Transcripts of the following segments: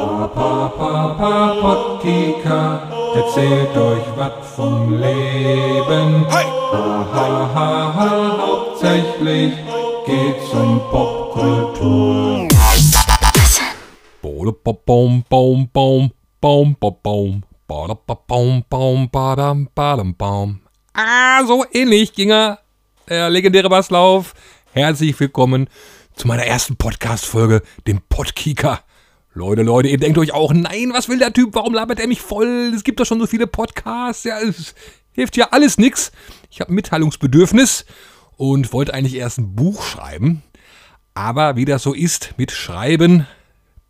Papa Pottika erzählt euch was vom Leben. Hey! Ha, ha, hauptsächlich geht's um Popkultur. Baum, Baum, Baum, Baum, Baum, Baum, Baum, Badam, Badam, Baum. Ah, so ähnlich ging er. Der legendäre Basslauf. Herzlich willkommen zu meiner ersten Podcast-Folge, dem Podkicker. Leute, Leute, ihr denkt euch auch, nein, was will der Typ? Warum labert er mich voll? Es gibt doch schon so viele Podcasts. Ja, es hilft ja alles nix. Ich habe Mitteilungsbedürfnis und wollte eigentlich erst ein Buch schreiben. Aber wie das so ist mit Schreiben,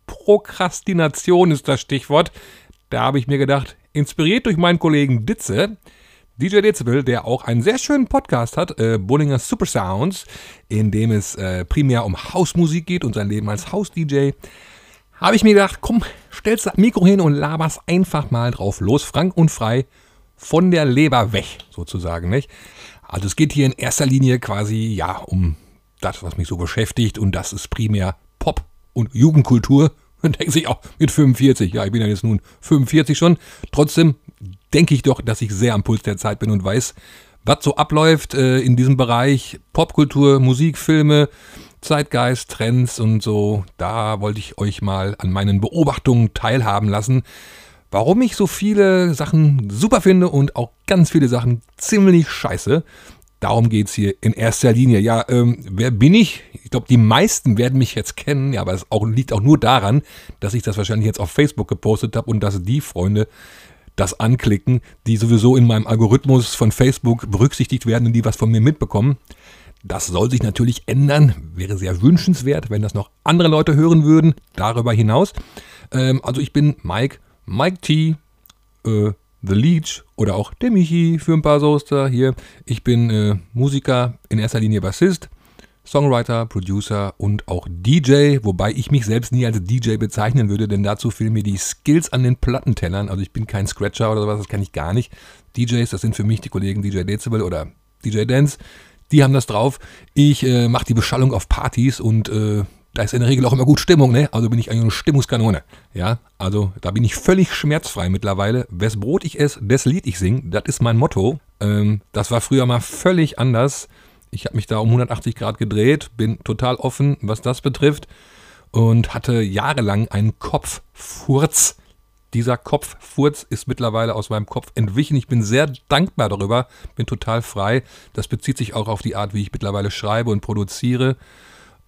Prokrastination ist das Stichwort. Da habe ich mir gedacht, inspiriert durch meinen Kollegen Ditze, DJ Dezibel, der auch einen sehr schönen Podcast hat, äh, Bullinger Super Sounds, in dem es äh, primär um Hausmusik geht und sein Leben als Haus-DJ, habe ich mir gedacht, komm, stellst das Mikro hin und laberst einfach mal drauf los, frank und frei, von der Leber weg, sozusagen, nicht? Also es geht hier in erster Linie quasi, ja, um das, was mich so beschäftigt und das ist primär Pop und Jugendkultur. Und denkt sich auch mit 45, ja, ich bin ja jetzt nun 45 schon. Trotzdem denke ich doch, dass ich sehr am Puls der Zeit bin und weiß, was so abläuft äh, in diesem Bereich Popkultur, Musik, Filme, Zeitgeist, Trends und so. Da wollte ich euch mal an meinen Beobachtungen teilhaben lassen. Warum ich so viele Sachen super finde und auch ganz viele Sachen ziemlich scheiße. Darum geht es hier in erster Linie. Ja, ähm, wer bin ich? Ich glaube, die meisten werden mich jetzt kennen, ja, aber es auch, liegt auch nur daran, dass ich das wahrscheinlich jetzt auf Facebook gepostet habe und dass die Freunde das anklicken, die sowieso in meinem Algorithmus von Facebook berücksichtigt werden und die was von mir mitbekommen. Das soll sich natürlich ändern, wäre sehr wünschenswert, wenn das noch andere Leute hören würden, darüber hinaus. Ähm, also ich bin Mike, Mike T, äh, The Leech oder auch der Michi für ein paar Soester hier. Ich bin äh, Musiker, in erster Linie Bassist, Songwriter, Producer und auch DJ, wobei ich mich selbst nie als DJ bezeichnen würde, denn dazu fehlen mir die Skills an den Plattentellern. Also ich bin kein Scratcher oder sowas, das kann ich gar nicht. DJs, das sind für mich die Kollegen DJ Dezibel oder DJ Dance. Die haben das drauf. Ich äh, mache die Beschallung auf Partys und äh, da ist in der Regel auch immer gut Stimmung, ne? Also bin ich eigentlich eine Stimmungskanone. Ja, also da bin ich völlig schmerzfrei mittlerweile. Wes Brot ich esse, des Lied ich sing, das ist mein Motto. Ähm, das war früher mal völlig anders. Ich habe mich da um 180 Grad gedreht, bin total offen, was das betrifft und hatte jahrelang einen Kopffurz. Dieser Kopffurz ist mittlerweile aus meinem Kopf entwichen. Ich bin sehr dankbar darüber, bin total frei. Das bezieht sich auch auf die Art, wie ich mittlerweile schreibe und produziere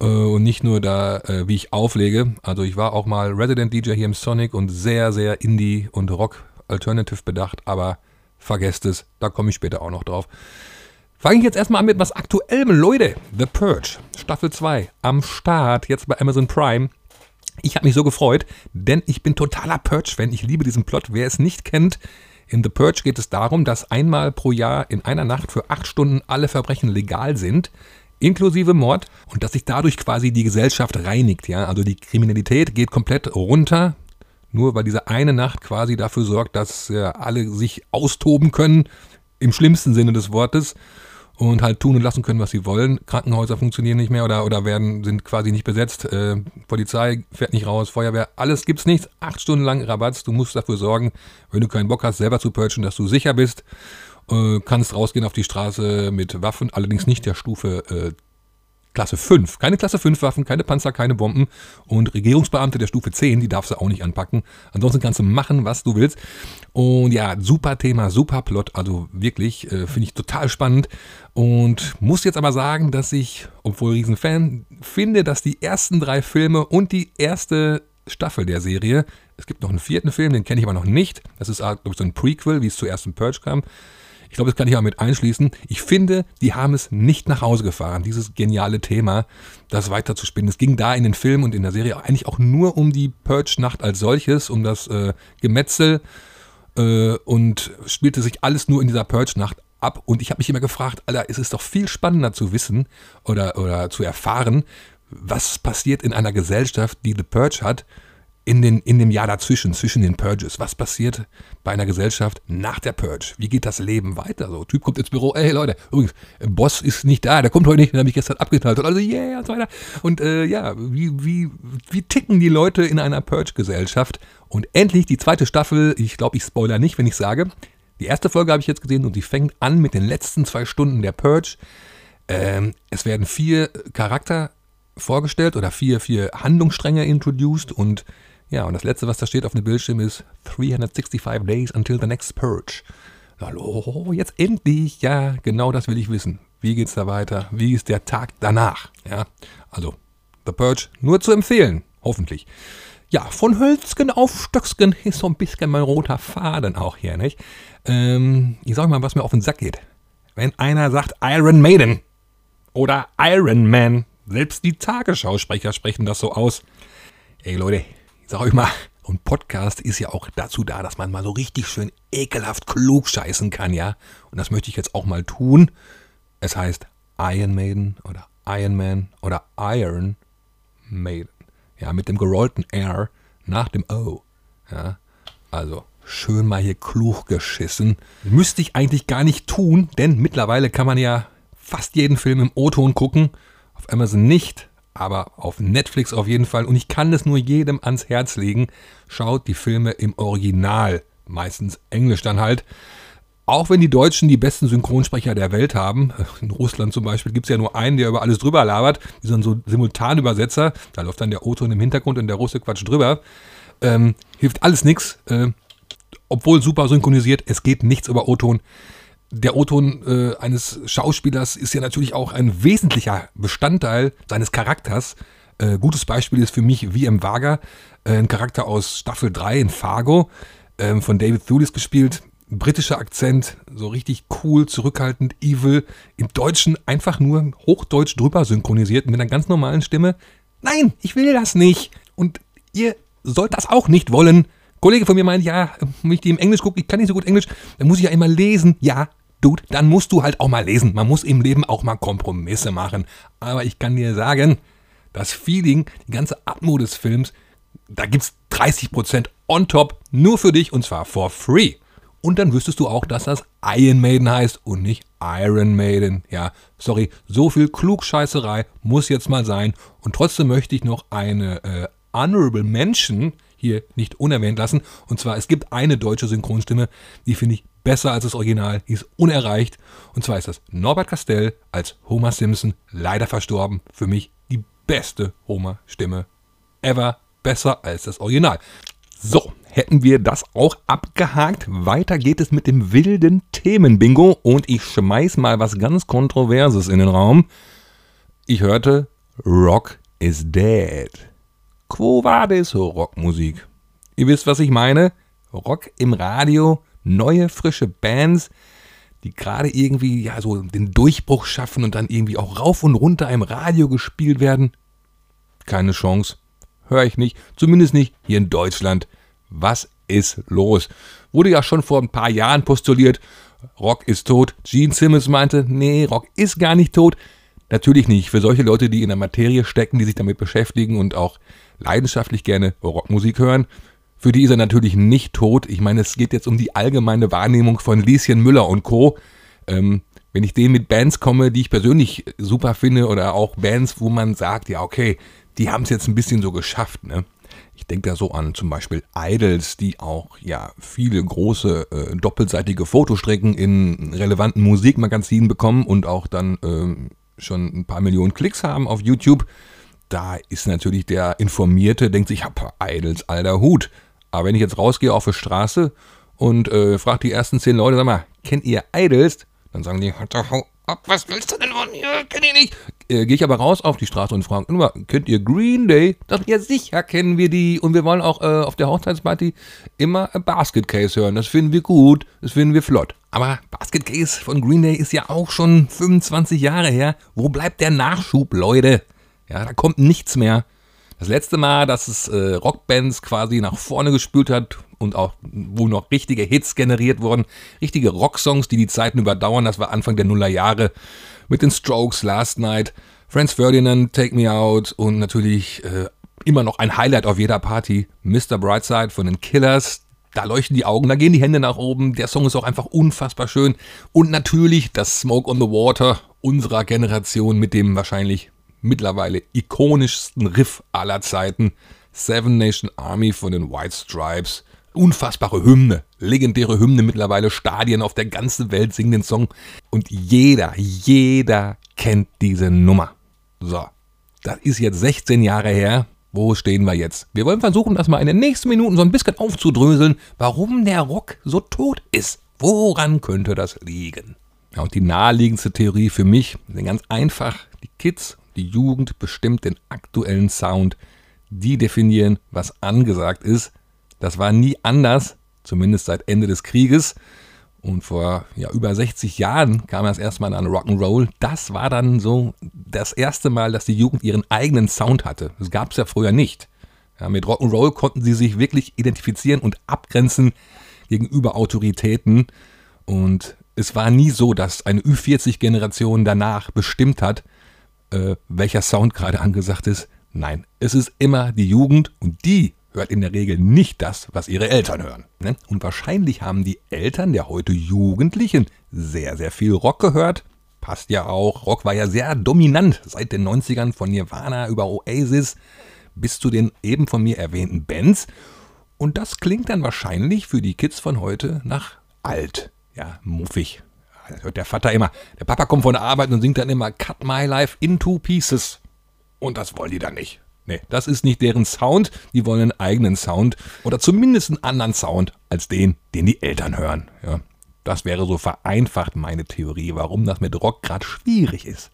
äh, und nicht nur da, äh, wie ich auflege. Also ich war auch mal Resident DJ hier im Sonic und sehr, sehr Indie und Rock Alternative bedacht, aber vergesst es, da komme ich später auch noch drauf. Fange ich jetzt erstmal an mit was Aktuellem. Leute, The Purge, Staffel 2, am Start, jetzt bei Amazon Prime. Ich habe mich so gefreut, denn ich bin totaler Purge-Fan. Ich liebe diesen Plot. Wer es nicht kennt, in The Purge geht es darum, dass einmal pro Jahr in einer Nacht für acht Stunden alle Verbrechen legal sind, inklusive Mord, und dass sich dadurch quasi die Gesellschaft reinigt. Ja? Also die Kriminalität geht komplett runter, nur weil diese eine Nacht quasi dafür sorgt, dass äh, alle sich austoben können, im schlimmsten Sinne des Wortes und halt tun und lassen können, was sie wollen. Krankenhäuser funktionieren nicht mehr oder, oder werden, sind quasi nicht besetzt. Äh, Polizei fährt nicht raus, Feuerwehr, alles gibt's nichts. Acht Stunden lang Rabatz. Du musst dafür sorgen, wenn du keinen Bock hast, selber zu purchen, dass du sicher bist. Äh, kannst rausgehen auf die Straße mit Waffen, allerdings nicht der Stufe äh, Klasse 5. Keine Klasse 5 Waffen, keine Panzer, keine Bomben. Und Regierungsbeamte der Stufe 10, die darfst du auch nicht anpacken. Ansonsten kannst du machen, was du willst. Und ja, super Thema, super Plot. Also wirklich, äh, finde ich total spannend. Und muss jetzt aber sagen, dass ich, obwohl Riesenfan, finde, dass die ersten drei Filme und die erste Staffel der Serie, es gibt noch einen vierten Film, den kenne ich aber noch nicht. Das ist, glaube ich, so ein Prequel, wie es zuerst in Purge kam. Ich glaube, das kann ich auch mit einschließen. Ich finde, die haben es nicht nach Hause gefahren, dieses geniale Thema, das weiter zu spinnen. Es ging da in den Filmen und in der Serie eigentlich auch nur um die Purge-Nacht als solches, um das äh, Gemetzel äh, und spielte sich alles nur in dieser Purge-Nacht ab. Und ich habe mich immer gefragt, Alter, ist es doch viel spannender zu wissen oder, oder zu erfahren, was passiert in einer Gesellschaft, die The Purge hat, in, den, in dem Jahr dazwischen, zwischen den Purges. Was passiert bei einer Gesellschaft nach der Purge? Wie geht das Leben weiter? So, Typ kommt ins Büro, ey Leute, übrigens, Boss ist nicht da, der kommt heute nicht, den habe ich gestern abgeteilt. Und also, yeah, und so weiter. Und äh, ja, wie, wie, wie ticken die Leute in einer Purge-Gesellschaft? Und endlich die zweite Staffel, ich glaube, ich spoiler nicht, wenn ich sage, die erste Folge habe ich jetzt gesehen und die fängt an mit den letzten zwei Stunden der Purge. Ähm, es werden vier Charakter vorgestellt oder vier, vier Handlungsstränge introduced und ja, und das letzte, was da steht auf dem Bildschirm ist 365 Days until the next Purge. Hallo, jetzt endlich, ja, genau das will ich wissen. Wie geht's da weiter? Wie ist der Tag danach? Ja, also The Purge nur zu empfehlen, hoffentlich. Ja, von Hölzgen auf Stöcksken ist so ein bisschen mein roter Faden auch hier, nicht? Ähm, ich sag mal, was mir auf den Sack geht. Wenn einer sagt Iron Maiden oder Iron Man, selbst die Tagesschausprecher sprechen das so aus. Ey Leute, sag euch mal, ein Podcast ist ja auch dazu da, dass man mal so richtig schön ekelhaft klug scheißen kann, ja? Und das möchte ich jetzt auch mal tun. Es heißt Iron Maiden oder Iron Man oder Iron Maiden. Ja, mit dem gerollten R nach dem O. Ja, also schön mal hier klug geschissen. Müsste ich eigentlich gar nicht tun, denn mittlerweile kann man ja fast jeden Film im O-Ton gucken. Auf Amazon nicht, aber auf Netflix auf jeden Fall. Und ich kann es nur jedem ans Herz legen. Schaut die Filme im Original, meistens Englisch dann halt. Auch wenn die Deutschen die besten Synchronsprecher der Welt haben, in Russland zum Beispiel gibt es ja nur einen, der über alles drüber labert, die sind so Simultanübersetzer, da läuft dann der O-Ton im Hintergrund und der Russe quatscht drüber. Ähm, hilft alles nichts, äh, obwohl super synchronisiert, es geht nichts über O-Ton. Der O-Ton äh, eines Schauspielers ist ja natürlich auch ein wesentlicher Bestandteil seines Charakters. Äh, gutes Beispiel ist für mich im Wager, äh, ein Charakter aus Staffel 3 in Fargo, ähm, von David Thewlis gespielt britischer Akzent, so richtig cool, zurückhaltend, evil, im Deutschen einfach nur hochdeutsch drüber synchronisiert mit einer ganz normalen Stimme. Nein, ich will das nicht. Und ihr sollt das auch nicht wollen. Ein Kollege von mir meint, ja, wenn ich die im Englisch gucke, ich kann nicht so gut Englisch, dann muss ich ja immer lesen. Ja, Dude, dann musst du halt auch mal lesen. Man muss im Leben auch mal Kompromisse machen. Aber ich kann dir sagen, das Feeling, die ganze Atmo des Films, da gibt es 30% on top nur für dich und zwar for free. Und dann wüsstest du auch, dass das Iron Maiden heißt und nicht Iron Maiden. Ja, sorry, so viel Klugscheißerei muss jetzt mal sein. Und trotzdem möchte ich noch eine äh, Honorable Mention hier nicht unerwähnt lassen. Und zwar, es gibt eine deutsche Synchronstimme, die finde ich besser als das Original, die ist unerreicht. Und zwar ist das Norbert Castell als Homer Simpson, leider verstorben. Für mich die beste Homer-Stimme ever, besser als das Original. So, hätten wir das auch abgehakt. Weiter geht es mit dem wilden Themenbingo und ich schmeiß mal was ganz Kontroverses in den Raum. Ich hörte, Rock is dead. Quo vadis Rockmusik? Ihr wisst, was ich meine? Rock im Radio, neue, frische Bands, die gerade irgendwie ja so den Durchbruch schaffen und dann irgendwie auch rauf und runter im Radio gespielt werden. Keine Chance. Höre ich nicht. Zumindest nicht hier in Deutschland. Was ist los? Wurde ja schon vor ein paar Jahren postuliert, Rock ist tot. Gene Simmons meinte, nee, Rock ist gar nicht tot. Natürlich nicht. Für solche Leute, die in der Materie stecken, die sich damit beschäftigen und auch leidenschaftlich gerne Rockmusik hören, für die ist er natürlich nicht tot. Ich meine, es geht jetzt um die allgemeine Wahrnehmung von Lieschen Müller und Co. Ähm, wenn ich denen mit Bands komme, die ich persönlich super finde, oder auch Bands, wo man sagt, ja, okay, die haben es jetzt ein bisschen so geschafft, ne? Ich denke da so an zum Beispiel Idols, die auch ja viele große äh, doppelseitige Fotostrecken in relevanten Musikmagazinen bekommen und auch dann äh, schon ein paar Millionen Klicks haben auf YouTube. Da ist natürlich der Informierte, denkt sich, ich habe Idols, alter Hut. Aber wenn ich jetzt rausgehe auf die Straße und äh, frage die ersten zehn Leute, sag mal, kennt ihr Idols? Dann sagen die, ab, was willst du denn von mir? Kenn ich nicht. Äh, Gehe ich aber raus auf die Straße und frage, immer, kennt ihr Green Day? Dann, ja, sicher kennen wir die. Und wir wollen auch äh, auf der Hochzeitsparty immer Basket Case hören. Das finden wir gut, das finden wir flott. Aber Basket Case von Green Day ist ja auch schon 25 Jahre her. Wo bleibt der Nachschub, Leute? Ja, da kommt nichts mehr. Das letzte Mal, dass es äh, Rockbands quasi nach vorne gespült hat und auch, wo noch richtige Hits generiert wurden, richtige Rocksongs, die die Zeiten überdauern, das war Anfang der Nullerjahre mit den Strokes, Last Night, Franz Ferdinand, Take Me Out und natürlich äh, immer noch ein Highlight auf jeder Party. Mr. Brightside von den Killers. Da leuchten die Augen, da gehen die Hände nach oben. Der Song ist auch einfach unfassbar schön. Und natürlich das Smoke on the Water unserer Generation mit dem wahrscheinlich mittlerweile ikonischsten Riff aller Zeiten. Seven Nation Army von den White Stripes. Unfassbare Hymne, legendäre Hymne mittlerweile, Stadien auf der ganzen Welt singen den Song. Und jeder, jeder kennt diese Nummer. So, das ist jetzt 16 Jahre her. Wo stehen wir jetzt? Wir wollen versuchen, das mal in den nächsten Minuten so ein bisschen aufzudröseln, warum der Rock so tot ist. Woran könnte das liegen? Ja, und die naheliegendste Theorie für mich ganz einfach. Die Kids, die Jugend bestimmt den aktuellen Sound. Die definieren, was angesagt ist. Das war nie anders, zumindest seit Ende des Krieges. Und vor ja, über 60 Jahren kam das erstmal an Rock'n'Roll. Das war dann so das erste Mal, dass die Jugend ihren eigenen Sound hatte. Das gab es ja früher nicht. Ja, mit Rock'n'Roll konnten sie sich wirklich identifizieren und abgrenzen gegenüber Autoritäten. Und es war nie so, dass eine Ü40-Generation danach bestimmt hat, äh, welcher Sound gerade angesagt ist. Nein, es ist immer die Jugend und die hört in der Regel nicht das, was ihre Eltern hören. Ne? Und wahrscheinlich haben die Eltern der heute Jugendlichen sehr, sehr viel Rock gehört. Passt ja auch. Rock war ja sehr dominant seit den 90ern von Nirvana über Oasis bis zu den eben von mir erwähnten Bands. Und das klingt dann wahrscheinlich für die Kids von heute nach alt. Ja, muffig. Das hört der Vater immer. Der Papa kommt von der Arbeit und singt dann immer Cut My Life into Pieces. Und das wollen die dann nicht. Nee, das ist nicht deren Sound. Die wollen einen eigenen Sound oder zumindest einen anderen Sound als den, den die Eltern hören. Ja, das wäre so vereinfacht meine Theorie, warum das mit Rock gerade schwierig ist.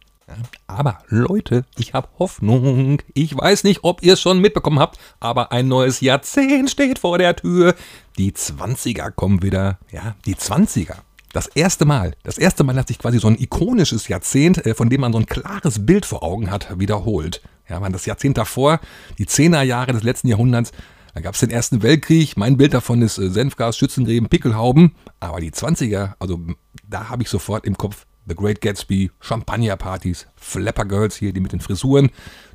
Aber Leute, ich habe Hoffnung. Ich weiß nicht, ob ihr es schon mitbekommen habt, aber ein neues Jahrzehnt steht vor der Tür. Die 20er kommen wieder. Ja, die 20er. Das erste Mal, das erste Mal hat sich quasi so ein ikonisches Jahrzehnt, äh, von dem man so ein klares Bild vor Augen hat, wiederholt. Ja, man das Jahrzehnt davor, die Zehnerjahre des letzten Jahrhunderts, da gab es den Ersten Weltkrieg. Mein Bild davon ist äh, Senfgas, Schützengräben, Pickelhauben. Aber die 20er, also da habe ich sofort im Kopf The Great Gatsby, Champagnerpartys, Flapper Girls hier, die mit den Frisuren,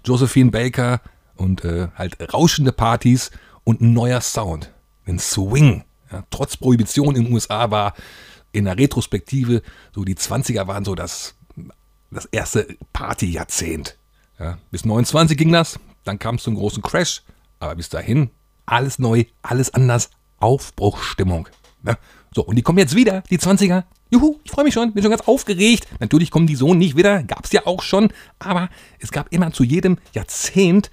Josephine Baker und äh, halt rauschende Partys und ein neuer Sound, ein Swing. Ja, trotz Prohibition in den USA war in der Retrospektive so die 20er waren so das, das erste Partyjahrzehnt. Ja, bis 29 ging das, dann kam es zum großen Crash, aber bis dahin alles neu, alles anders, Aufbruchstimmung. Ja, so, und die kommen jetzt wieder, die 20er. Juhu, ich freue mich schon, bin schon ganz aufgeregt. Natürlich kommen die so nicht wieder, gab es ja auch schon, aber es gab immer zu jedem Jahrzehnt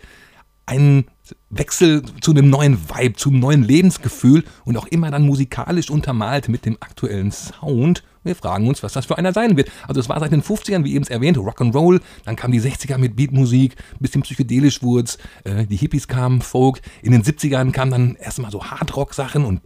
einen Wechsel zu einem neuen Vibe, zu einem neuen Lebensgefühl und auch immer dann musikalisch untermalt mit dem aktuellen Sound wir fragen uns, was das für einer sein wird. Also es war seit den 50ern, wie eben erwähnt, Rock'n'Roll, dann kamen die 60er mit Beatmusik, bisschen psychedelisch wurde äh, die Hippies kamen, Folk, in den 70ern kamen dann erstmal so Hardrock-Sachen und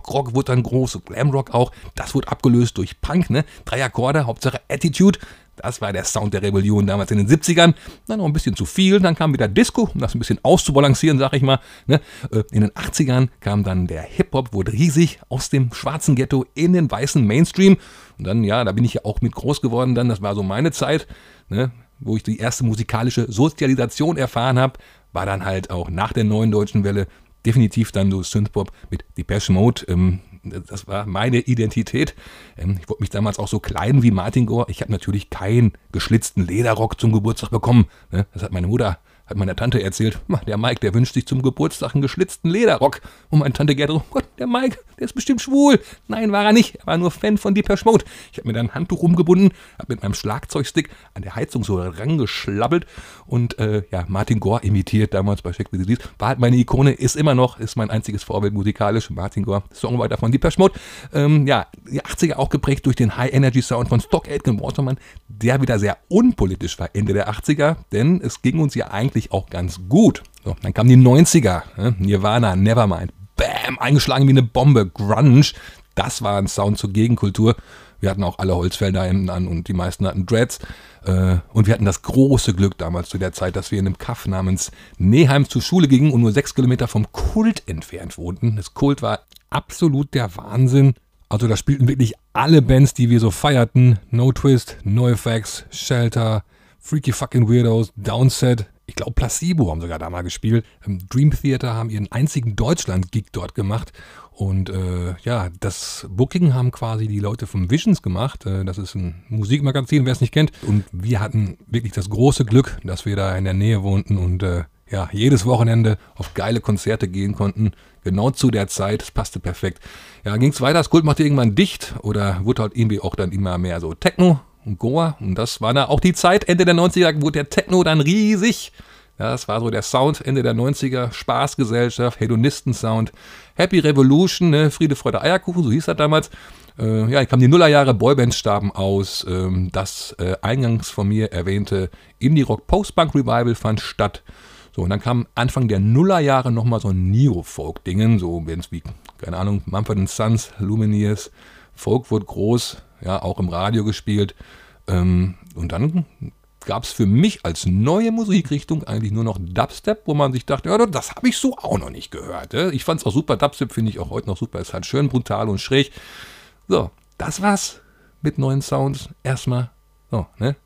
Prog-Rock wurde dann groß, Glamrock auch. Das wurde abgelöst durch Punk, ne? Drei Akkorde, Hauptsache Attitude. Das war der Sound der Rebellion damals in den 70ern. Dann noch ein bisschen zu viel. Dann kam wieder Disco, um das ein bisschen auszubalancieren, sag ich mal. Ne? Äh, in den 80ern kam dann der Hip-Hop, wurde riesig aus dem schwarzen Ghetto in den weißen Mainstream. Und dann, ja, da bin ich ja auch mit groß geworden. Dann, das war so meine Zeit, ne? wo ich die erste musikalische Sozialisation erfahren habe. War dann halt auch nach der neuen deutschen Welle definitiv dann so Synthpop mit Depeche Mode. Ähm, das war meine Identität. Ähm, ich wollte mich damals auch so kleiden wie Martin Gore. Ich habe natürlich keinen geschlitzten Lederrock zum Geburtstag bekommen. Ne? Das hat meine Mutter hat meine Tante erzählt, der Mike, der wünscht sich zum Geburtstag einen geschlitzten Lederrock. Und meine Tante Gerda, oh Gott, der Mike, der ist bestimmt schwul. Nein, war er nicht. Er war nur Fan von Deeper Mode. Ich habe mir dann ein Handtuch rumgebunden, habe mit meinem Schlagzeugstick an der Heizung so rangeschlabbelt und äh, ja, Martin Gore imitiert damals bei Check the Disease. War halt meine Ikone, ist immer noch, ist mein einziges Vorbild musikalisch. Martin Gore, Songwriter von Deeper Mode. Ähm, ja, die 80er auch geprägt durch den High-Energy-Sound von Stock Aitken Waterman, der wieder sehr unpolitisch war Ende der 80er, denn es ging uns ja eigentlich auch ganz gut. So, dann kamen die 90er, ne? Nirvana, Nevermind, Bam, eingeschlagen wie eine Bombe, Grunge, das war ein Sound zur Gegenkultur. Wir hatten auch alle Holzfällerhemden an und die meisten hatten Dreads. Äh, und wir hatten das große Glück damals zu der Zeit, dass wir in einem Kaff namens Neheim zur Schule gingen und nur sechs Kilometer vom Kult entfernt wohnten. Das Kult war absolut der Wahnsinn. Also da spielten wirklich alle Bands, die wir so feierten. No Twist, NoFX, Shelter, Freaky Fucking Weirdos, Downset. Ich glaube, Placebo haben sogar da mal gespielt. Dream Theater haben ihren einzigen Deutschland-Gig dort gemacht. Und äh, ja, das Booking haben quasi die Leute vom Visions gemacht. Äh, das ist ein Musikmagazin, wer es nicht kennt. Und wir hatten wirklich das große Glück, dass wir da in der Nähe wohnten und äh, ja, jedes Wochenende auf geile Konzerte gehen konnten. Genau zu der Zeit, es passte perfekt. Ja, ging es weiter, das Kult machte irgendwann dicht oder wurde halt irgendwie auch dann immer mehr so Techno und Goa. Und das war dann auch die Zeit, Ende der 90er wurde der Techno dann riesig. Das war so der Sound Ende der 90er, Spaßgesellschaft, Hedonisten-Sound, Happy Revolution, ne? Friede, Freude, Eierkuchen, so hieß das damals. Äh, ja, ich kam die Nullerjahre, Boybands starben aus. Ähm, das äh, eingangs von mir erwähnte Indie-Rock Post-Punk Revival fand statt. So, und dann kam Anfang der Nullerjahre nochmal so ein Neo-Folk-Dingen, so wenn es wie, keine Ahnung, Mumford Sons, Lumineers. Folk wurde groß, ja, auch im Radio gespielt. Ähm, und dann gab es für mich als neue Musikrichtung eigentlich nur noch Dubstep, wo man sich dachte, ja, das habe ich so auch noch nicht gehört. Ja. Ich fand es auch super, Dubstep finde ich auch heute noch super, ist halt schön brutal und schräg. So, das war's mit neuen Sounds. Erstmal, so, ne?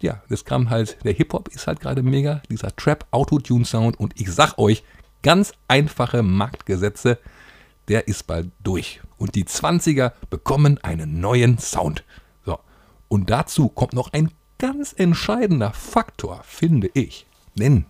Ja, das kam halt, der Hip-Hop ist halt gerade mega, dieser Trap-Autotune-Sound und ich sag euch, ganz einfache Marktgesetze, der ist bald durch. Und die 20er bekommen einen neuen Sound. So, und dazu kommt noch ein ganz entscheidender Faktor, finde ich. Denn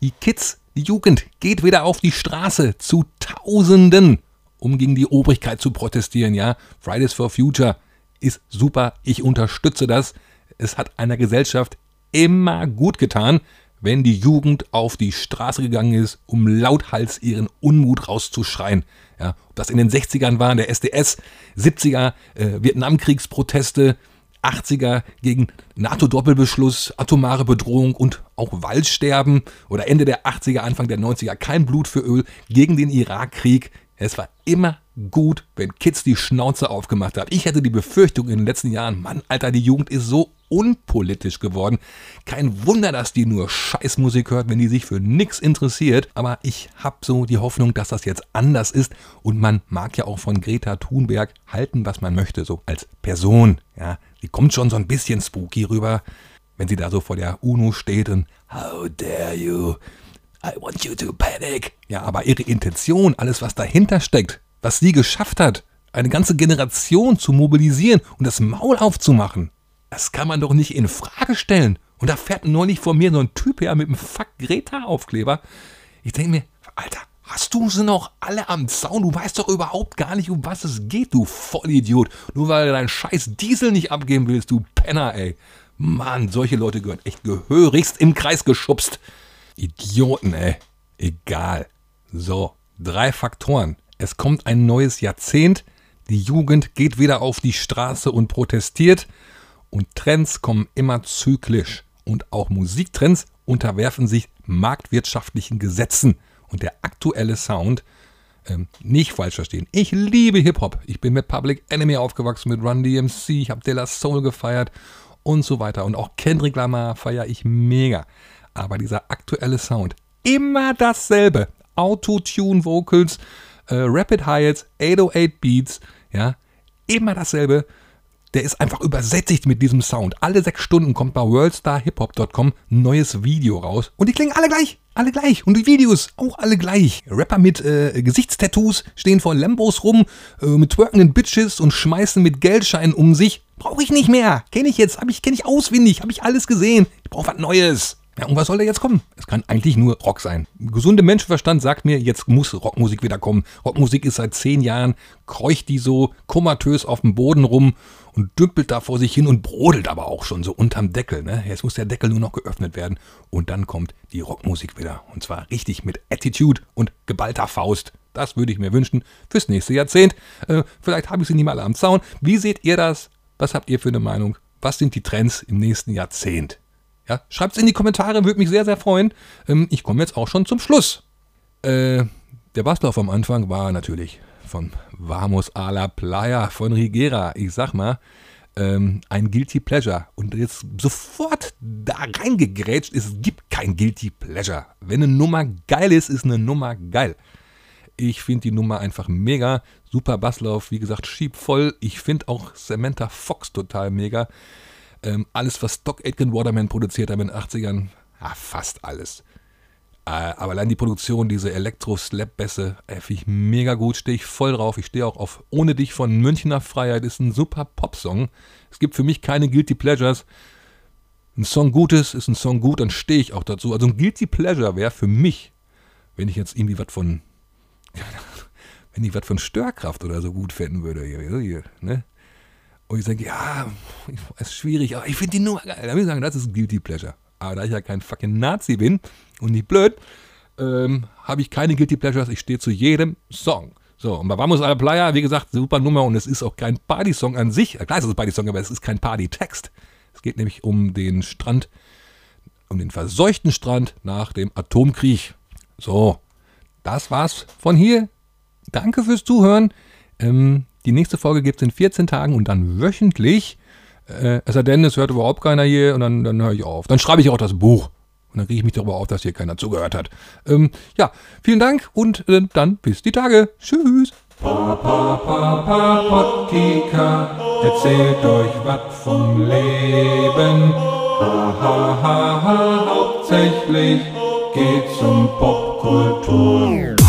die Kids, die Jugend geht wieder auf die Straße zu Tausenden, um gegen die Obrigkeit zu protestieren. Ja, Fridays for Future ist super, ich unterstütze das. Es hat einer Gesellschaft immer gut getan, wenn die Jugend auf die Straße gegangen ist, um lauthals ihren Unmut rauszuschreien. Ja, ob das in den 60ern war, der SDS, 70er, äh, Vietnamkriegsproteste, 80er gegen NATO-Doppelbeschluss, atomare Bedrohung und auch Waldsterben oder Ende der 80er, Anfang der 90er kein Blut für Öl gegen den Irakkrieg. Es war immer gut, wenn Kids die Schnauze aufgemacht haben. Ich hatte die Befürchtung in den letzten Jahren, Mann, Alter, die Jugend ist so unpolitisch geworden. Kein Wunder, dass die nur Scheißmusik hört, wenn die sich für nichts interessiert. Aber ich habe so die Hoffnung, dass das jetzt anders ist. Und man mag ja auch von Greta Thunberg halten, was man möchte, so als Person. Ja, die kommt schon so ein bisschen spooky rüber, wenn sie da so vor der UNO steht und How dare you? I want you to panic. Ja, aber ihre Intention, alles was dahinter steckt, was sie geschafft hat, eine ganze Generation zu mobilisieren und das Maul aufzumachen, das kann man doch nicht in Frage stellen. Und da fährt neulich vor mir so ein Typ her mit einem Fuck Greta-Aufkleber. Ich denke mir, Alter, hast du sie noch alle am Zaun? Du weißt doch überhaupt gar nicht, um was es geht, du Vollidiot. Nur weil du deinen scheiß Diesel nicht abgeben willst, du Penner, ey. Mann, solche Leute gehören echt gehörigst im Kreis geschubst. Idioten, ey. Egal. So, drei Faktoren. Es kommt ein neues Jahrzehnt. Die Jugend geht wieder auf die Straße und protestiert. Und Trends kommen immer zyklisch. Und auch Musiktrends unterwerfen sich marktwirtschaftlichen Gesetzen. Und der aktuelle Sound, ähm, nicht falsch verstehen, ich liebe Hip-Hop. Ich bin mit Public Enemy aufgewachsen, mit Run DMC, ich habe De La Soul gefeiert und so weiter. Und auch Kendrick Lamar feiere ich mega. Aber dieser aktuelle Sound, immer dasselbe. Auto-Tune-Vocals, äh, Rapid Hi-Hats, 808 Beats, ja, immer dasselbe der ist einfach übersättigt mit diesem Sound. Alle sechs Stunden kommt bei worldstarhiphop.com ein neues Video raus. Und die klingen alle gleich. Alle gleich. Und die Videos auch alle gleich. Rapper mit äh, Gesichtstattoos stehen vor Lambos rum, äh, mit twerkenden Bitches und schmeißen mit Geldscheinen um sich. Brauche ich nicht mehr. Kenne ich jetzt. Hab ich, kenne ich auswendig. Habe ich alles gesehen. Ich brauche was Neues. Ja, und was soll da jetzt kommen? Es kann eigentlich nur Rock sein. Gesunde Menschenverstand sagt mir, jetzt muss Rockmusik wieder kommen. Rockmusik ist seit zehn Jahren, kreucht die so komatös auf dem Boden rum und dümpelt da vor sich hin und brodelt aber auch schon so unterm Deckel. Ne? Jetzt muss der Deckel nur noch geöffnet werden und dann kommt die Rockmusik wieder. Und zwar richtig mit Attitude und geballter Faust. Das würde ich mir wünschen fürs nächste Jahrzehnt. Äh, vielleicht habe ich sie nicht mal am Zaun. Wie seht ihr das? Was habt ihr für eine Meinung? Was sind die Trends im nächsten Jahrzehnt? Ja, Schreibt es in die Kommentare, würde mich sehr, sehr freuen. Ähm, ich komme jetzt auch schon zum Schluss. Äh, der Basslauf am Anfang war natürlich von Vamos a la Playa von Rigera. Ich sag mal, ähm, ein Guilty Pleasure. Und jetzt sofort da reingegrätscht, es gibt kein Guilty Pleasure. Wenn eine Nummer geil ist, ist eine Nummer geil. Ich finde die Nummer einfach mega. Super Basslauf, wie gesagt, schiebvoll. Ich finde auch Samantha Fox total mega. Ähm, alles, was Doc Aitken Waterman produziert hat in den 80ern, Ja, fast alles. Äh, aber allein die Produktion, diese Elektro-Slap-Bässe, finde ich mega gut, stehe ich voll drauf. Ich stehe auch auf Ohne dich von Münchner Freiheit, ist ein super Pop-Song. Es gibt für mich keine Guilty Pleasures. Ein Song gut ist, ein Song gut, dann stehe ich auch dazu. Also ein Guilty Pleasure wäre für mich, wenn ich jetzt irgendwie was von, wenn ich was von Störkraft oder so gut finden würde. Ne? Und ich denke, ja, ist schwierig, aber ich finde die Nummer geil. Da würde ich sagen, das ist ein Guilty Pleasure. Aber da ich ja kein fucking Nazi bin und nicht blöd, ähm, habe ich keine Guilty Pleasures. Ich stehe zu jedem Song. So, und bei Vamos a la Playa, wie gesagt, super Nummer und es ist auch kein Party-Song an sich. Klar ist es ein Party-Song, aber es ist kein Party-Text. Es geht nämlich um den Strand, um den verseuchten Strand nach dem Atomkrieg. So, das war's von hier. Danke fürs Zuhören. Ähm, die nächste Folge gibt es in 14 Tagen und dann wöchentlich. Äh, es sei denn, es hört überhaupt keiner hier und dann, dann höre ich auf. Dann schreibe ich auch das Buch. Und dann kriege ich mich darüber auf, dass hier keiner zugehört hat. Ähm, ja, vielen Dank und äh, dann bis die Tage. Tschüss. Papa, Papa, Pottika, erzählt euch was vom Leben. Ha, ha, ha, ha, hauptsächlich geht's um Popkultur.